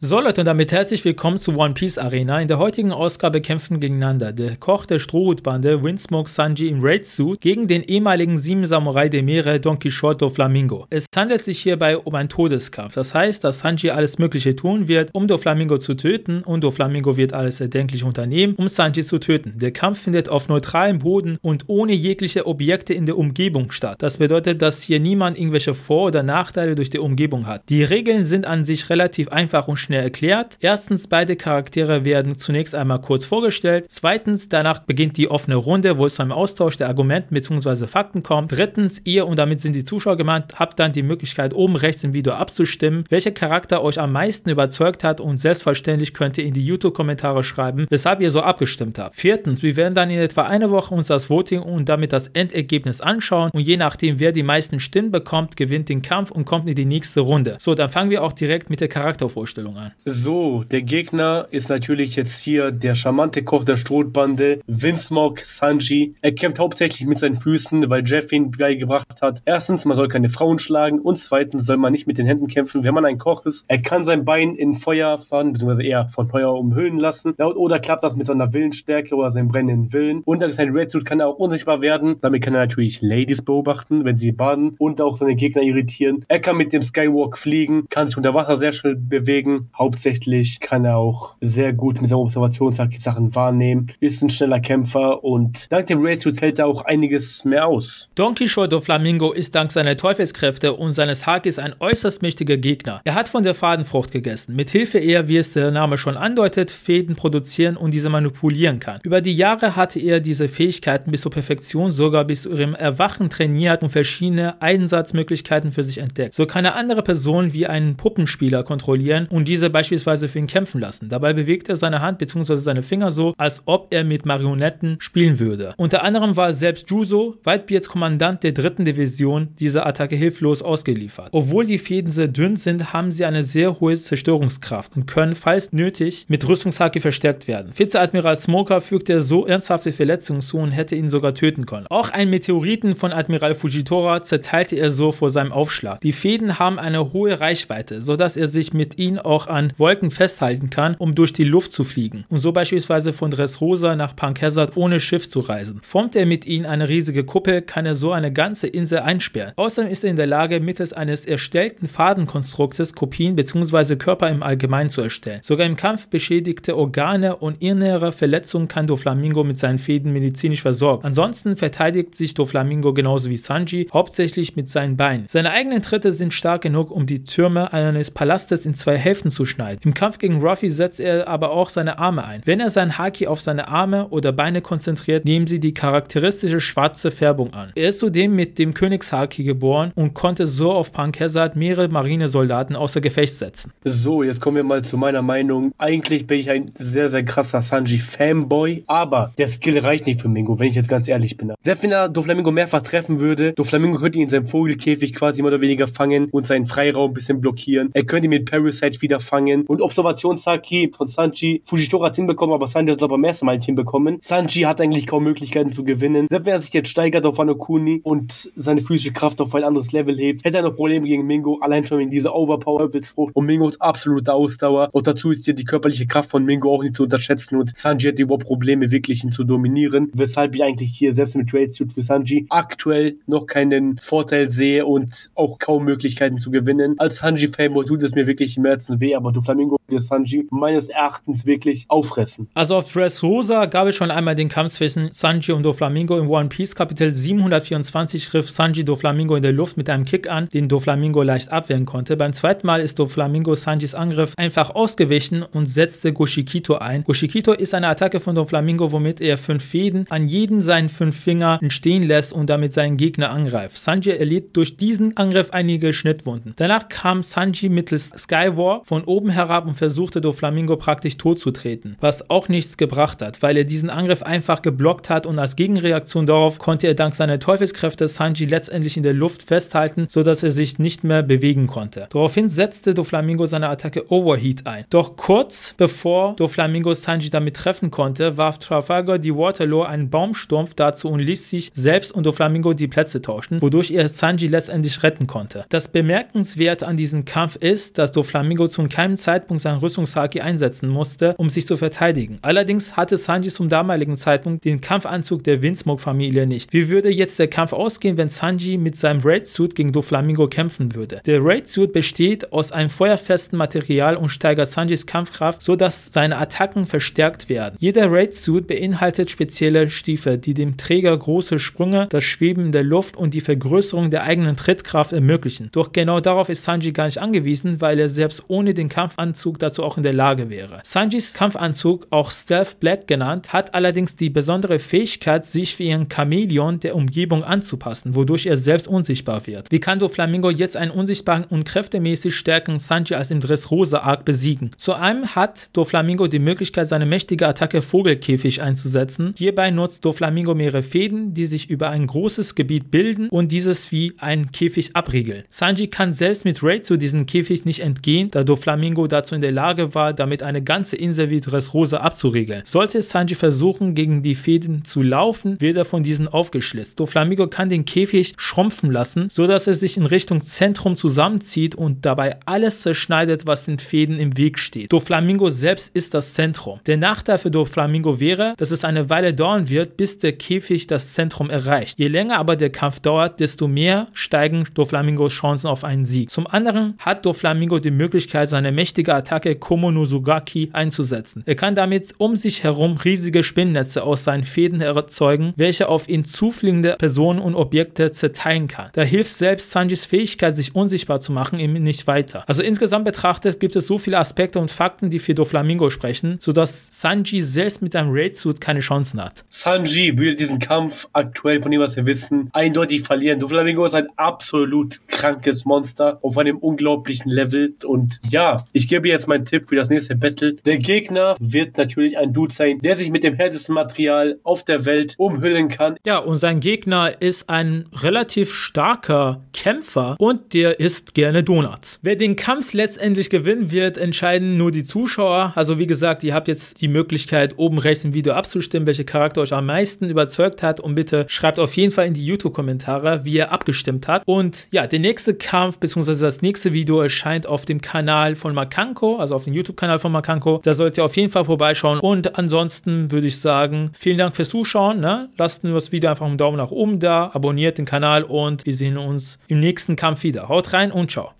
So Leute und damit herzlich willkommen zu One Piece Arena. In der heutigen Ausgabe kämpfen gegeneinander der Koch der Strohhutbande Windsmoke Sanji im Raid Suit gegen den ehemaligen sieben Samurai der Meere Don Quixote Flamingo. Es handelt sich hierbei um einen Todeskampf. Das heißt, dass Sanji alles mögliche tun wird, um Doflamingo zu töten und Doflamingo wird alles erdenklich unternehmen, um Sanji zu töten. Der Kampf findet auf neutralem Boden und ohne jegliche Objekte in der Umgebung statt. Das bedeutet, dass hier niemand irgendwelche Vor- oder Nachteile durch die Umgebung hat. Die Regeln sind an sich relativ einfach und schnell erklärt. Erstens, beide Charaktere werden zunächst einmal kurz vorgestellt. Zweitens, danach beginnt die offene Runde, wo es zu einem Austausch der Argumenten bzw. Fakten kommt. Drittens, ihr, und damit sind die Zuschauer gemeint, habt dann die Möglichkeit, oben rechts im Video abzustimmen, welcher Charakter euch am meisten überzeugt hat und selbstverständlich könnt ihr in die YouTube-Kommentare schreiben, weshalb ihr so abgestimmt habt. Viertens, wir werden dann in etwa eine Woche uns das Voting und damit das Endergebnis anschauen und je nachdem, wer die meisten Stimmen bekommt, gewinnt den Kampf und kommt in die nächste Runde. So, dann fangen wir auch direkt mit der Charaktervorstellung an. So, der Gegner ist natürlich jetzt hier der charmante Koch der Strohbande, Vinsmoke Sanji. Er kämpft hauptsächlich mit seinen Füßen, weil Jeff ihn beigebracht hat. Erstens, man soll keine Frauen schlagen und zweitens soll man nicht mit den Händen kämpfen, wenn man ein Koch ist. Er kann sein Bein in Feuer fahren, beziehungsweise eher von Feuer umhüllen lassen. Oder klappt das mit seiner Willensstärke oder seinem brennenden Willen. Und dank seinem Red Suit kann er auch unsichtbar werden. Damit kann er natürlich Ladies beobachten, wenn sie baden und auch seine Gegner irritieren. Er kann mit dem Skywalk fliegen, kann sich unter Wasser sehr schnell bewegen. Hauptsächlich kann er auch sehr gut mit seiner Observationssache Sachen wahrnehmen, ist ein schneller Kämpfer und dank dem Suit hält er auch einiges mehr aus. Don Quixote Flamingo ist dank seiner Teufelskräfte und seines Hakis ein äußerst mächtiger Gegner. Er hat von der Fadenfrucht gegessen, mit Hilfe er, wie es der Name schon andeutet, Fäden produzieren und diese manipulieren kann. Über die Jahre hatte er diese Fähigkeiten bis zur Perfektion, sogar bis zu ihrem Erwachen trainiert und verschiedene Einsatzmöglichkeiten für sich entdeckt. So kann er andere Personen wie einen Puppenspieler kontrollieren und diese beispielsweise für ihn kämpfen lassen. Dabei bewegt er seine Hand bzw. seine Finger so, als ob er mit Marionetten spielen würde. Unter anderem war selbst Juso, Whitebeards Kommandant der dritten Division, dieser Attacke hilflos ausgeliefert. Obwohl die Fäden sehr dünn sind, haben sie eine sehr hohe Zerstörungskraft und können, falls nötig, mit Rüstungshake verstärkt werden. Vizeadmiral Smoker fügte so ernsthafte Verletzungen zu und hätte ihn sogar töten können. Auch einen Meteoriten von Admiral Fujitora zerteilte er so vor seinem Aufschlag. Die Fäden haben eine hohe Reichweite, sodass er sich mit ihnen auch an Wolken festhalten kann, um durch die Luft zu fliegen und so beispielsweise von Dressrosa nach Hazard ohne Schiff zu reisen. Formt er mit ihnen eine riesige Kuppel, kann er so eine ganze Insel einsperren. Außerdem ist er in der Lage, mittels eines erstellten Fadenkonstruktes Kopien bzw. Körper im Allgemeinen zu erstellen. Sogar im Kampf beschädigte Organe und innere Verletzungen kann Doflamingo mit seinen Fäden medizinisch versorgen. Ansonsten verteidigt sich Doflamingo genauso wie Sanji, hauptsächlich mit seinen Beinen. Seine eigenen Tritte sind stark genug, um die Türme eines Palastes in zwei Hälften zu schneiden. Im Kampf gegen Ruffy setzt er aber auch seine Arme ein. Wenn er sein Haki auf seine Arme oder Beine konzentriert, nehmen sie die charakteristische schwarze Färbung an. Er ist zudem mit dem Königshaki geboren und konnte so auf Punk Hazard mehrere Marinesoldaten außer Gefecht setzen. So, jetzt kommen wir mal zu meiner Meinung. Eigentlich bin ich ein sehr, sehr krasser Sanji-Fanboy, aber der Skill reicht nicht für Mingo, wenn ich jetzt ganz ehrlich bin. Selbst wenn er Doflamingo mehrfach treffen würde, Doflamingo könnte ihn in seinem Vogelkäfig quasi mehr oder weniger fangen und seinen Freiraum ein bisschen blockieren. Er könnte ihn mit Parasite wieder fangen und Observationshaki von Sanji. Fujitora hat es hinbekommen, aber Sanji hat es aber ersten Mal hinbekommen. Sanji hat eigentlich kaum Möglichkeiten zu gewinnen. Selbst wenn er sich jetzt steigert auf Wano Kuni und seine physische Kraft auf ein anderes Level hebt, hätte er noch Probleme gegen Mingo, allein schon wegen dieser Overpower-Frucht und Mingos absolute Ausdauer. Und dazu ist hier die körperliche Kraft von Mingo auch nicht zu unterschätzen und Sanji hat überhaupt Probleme, wirklich ihn zu dominieren, weshalb ich eigentlich hier selbst mit Trade Suit für Sanji aktuell noch keinen Vorteil sehe und auch kaum Möglichkeiten zu gewinnen. Als Sanji-Fanboy tut es mir wirklich im Herzen weh, aber du Flamingo wird Sanji meines Erachtens wirklich auffressen. Also auf Dressrosa gab es schon einmal den Kampf zwischen Sanji und Doflamingo in One Piece Kapitel 724 griff Sanji Doflamingo in der Luft mit einem Kick an, den Doflamingo leicht abwehren konnte. Beim zweiten Mal ist Doflamingo Sanjis Angriff einfach ausgewichen und setzte Goshikito ein. Goshikito ist eine Attacke von Doflamingo, womit er fünf Fäden an jeden seinen fünf Finger entstehen lässt und damit seinen Gegner angreift. Sanji erlitt durch diesen Angriff einige Schnittwunden. Danach kam Sanji mittels Skywar von oben herab und versuchte Doflamingo praktisch tot zu treten, was auch nichts gebracht hat, weil er diesen Angriff einfach geblockt hat und als Gegenreaktion darauf konnte er dank seiner Teufelskräfte Sanji letztendlich in der Luft festhalten, sodass er sich nicht mehr bewegen konnte. Daraufhin setzte Doflamingo seine Attacke Overheat ein. Doch kurz bevor Doflamingo Sanji damit treffen konnte, warf Trafalgar die Waterloo einen Baumstumpf dazu und ließ sich selbst und Doflamingo die Plätze tauschen, wodurch er Sanji letztendlich retten konnte. Das Bemerkenswerte an diesem Kampf ist, dass Doflamingo zu keinem Zeitpunkt sein Rüstungshaki einsetzen musste, um sich zu verteidigen. Allerdings hatte Sanji zum damaligen Zeitpunkt den Kampfanzug der Windsmoke-Familie nicht. Wie würde jetzt der Kampf ausgehen, wenn Sanji mit seinem Raid-Suit gegen Doflamingo kämpfen würde? Der Raid-Suit besteht aus einem feuerfesten Material und steigert Sanjis Kampfkraft, sodass seine Attacken verstärkt werden. Jeder Raid-Suit beinhaltet spezielle Stiefel, die dem Träger große Sprünge, das Schweben in der Luft und die Vergrößerung der eigenen Trittkraft ermöglichen. Doch genau darauf ist Sanji gar nicht angewiesen, weil er selbst ohne den Kampfanzug dazu auch in der Lage wäre. Sanjis Kampfanzug, auch Stealth Black genannt, hat allerdings die besondere Fähigkeit, sich wie ein Chamäleon der Umgebung anzupassen, wodurch er selbst unsichtbar wird. Wie kann Doflamingo jetzt einen unsichtbaren und kräftemäßig stärkeren Sanji als im Dressrosa Arc besiegen? Zu einem hat Doflamingo die Möglichkeit, seine mächtige Attacke Vogelkäfig einzusetzen. Hierbei nutzt Doflamingo mehrere Fäden, die sich über ein großes Gebiet bilden und dieses wie ein Käfig abriegeln. Sanji kann selbst mit Raid zu diesem Käfig nicht entgehen, da Doflamingo dazu in der Lage war, damit eine ganze Insel wie Dressrosa abzuriegeln. Sollte Sanji versuchen, gegen die Fäden zu laufen, wird er von diesen aufgeschlitzt. Doflamingo kann den Käfig schrumpfen lassen, sodass er sich in Richtung Zentrum zusammenzieht und dabei alles zerschneidet, was den Fäden im Weg steht. Doflamingo selbst ist das Zentrum. Der Nachteil für Doflamingo wäre, dass es eine Weile dauern wird, bis der Käfig das Zentrum erreicht. Je länger aber der Kampf dauert, desto mehr steigen Doflamingos Chancen auf einen Sieg. Zum anderen hat Doflamingo die Möglichkeit, seine mächtige Attacke Komonozugaki einzusetzen. Er kann damit um sich herum riesige Spinnnetze aus seinen Fäden erzeugen, welche auf ihn zufliegende Personen und Objekte zerteilen kann. Da hilft selbst Sanjis Fähigkeit, sich unsichtbar zu machen, ihm nicht weiter. Also insgesamt betrachtet gibt es so viele Aspekte und Fakten, die für Doflamingo sprechen, sodass Sanji selbst mit einem Raid-Suit keine Chancen hat. Sanji würde diesen Kampf aktuell, von dem was wir wissen, eindeutig verlieren. Doflamingo ist ein absolut krankes Monster auf einem unglaublichen Level. Und ja, ich gebe jetzt meinen Tipp für das nächste Battle. Der Gegner wird natürlich ein Dude sein, der sich mit dem härtesten Material auf der Welt umhüllen kann. Ja, und sein Gegner ist ein relativ starker Kämpfer und der isst gerne Donuts. Wer den Kampf letztendlich gewinnen wird, entscheiden nur die Zuschauer. Also wie gesagt, ihr habt jetzt die Möglichkeit, oben rechts im Video abzustimmen, welcher Charakter euch am meisten überzeugt hat. Und bitte schreibt auf jeden Fall in die YouTube-Kommentare, wie ihr abgestimmt habt. Und ja, der nächste Kampf bzw. das nächste Video erscheint auf dem Kanal von Makanko, also auf dem YouTube-Kanal von Makanko. Da solltet ihr auf jeden Fall vorbeischauen. Und ansonsten würde ich sagen, vielen Dank fürs Zuschauen. Ne? Lasst mir das Video einfach einen Daumen nach oben da, abonniert den Kanal und wir sehen uns im nächsten Kampf wieder. Haut rein und ciao.